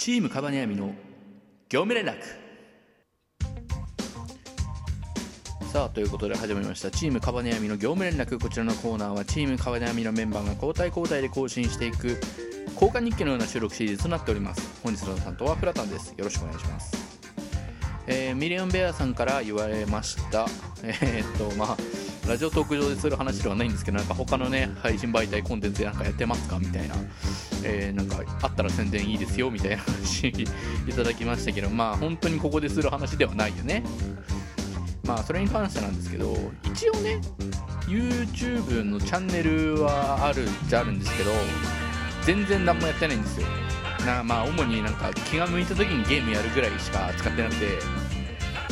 チームカバネアミの業務連絡。さあということで始まりました。チームカバネアミの業務連絡。こちらのコーナーはチームカバネアミのメンバーが交代交代で更新していく交換日記のような収録シリーズとなっております。本日の担当はフラタンです。よろしくお願いします。えーミリオンベアさんから言われました。えーっとまあラジオトーク上でする話ではないんですけどなんか他のね配信媒体コンテンツでなんかやってますか？みたいな、えーなんかあったら宣伝いいですよみたいな話いただきましたけど まあ本当にここでする話ではないよね。まあそれに関してなんですけど一応ね YouTube のチャンネルはあるっちゃあるんですけど全然何もやってないんですよ。なまあ主になんか気が向いた時にゲームやるぐらいしか使ってなくて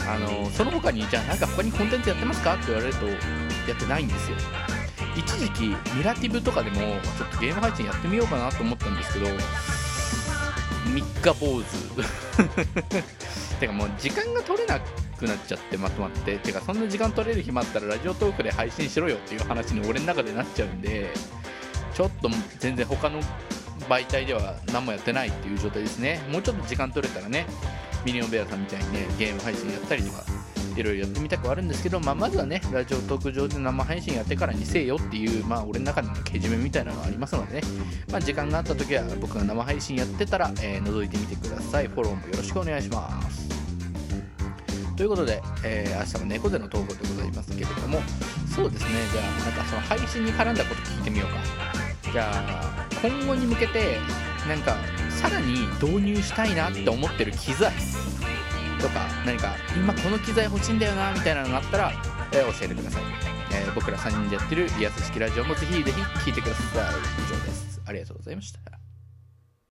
あのその他にじゃあなんか他にコンテンツやってますか？って言われるとやってないんですよ。一時期ミラティブとかでもちょっとゲーム配信やってみようかなと思ったんですけど三日坊主。てかもう時間が取れなくなっちゃってまとまっててかそんな時間取れる暇あったらラジオトークで配信しろよっていう話に俺の中でなっちゃうんでちょっと全然他の媒体では何もやってないっていう状態ですね。もうちょっと時間取れたらねミリオンベアさんみたいにねゲーム配信やったりとかいろいろやってみたくはあるんですけど、まあ、まずはねラジオトーク上で生配信やってからにせよっていう、まあ、俺の中でのけじめみたいなのがありますのでね、まあ、時間があった時は僕が生配信やってたら、えー覗いてみてください。フォローもよろしくお願いします。ということで、えー明日も猫背の投稿でございますけれども。そうですね。じゃあなんかその配信に絡んだこと聞いてみようか。じゃあ今後に向けてなんかさらに導入したいなって思ってる機材とか何か今この機材欲しいんだよなみたいなのがあったら、えー教えてください、えー僕ら3人でやってるリアス式ラジオもぜひぜひ聴いてください。以上です。ありがとうございました。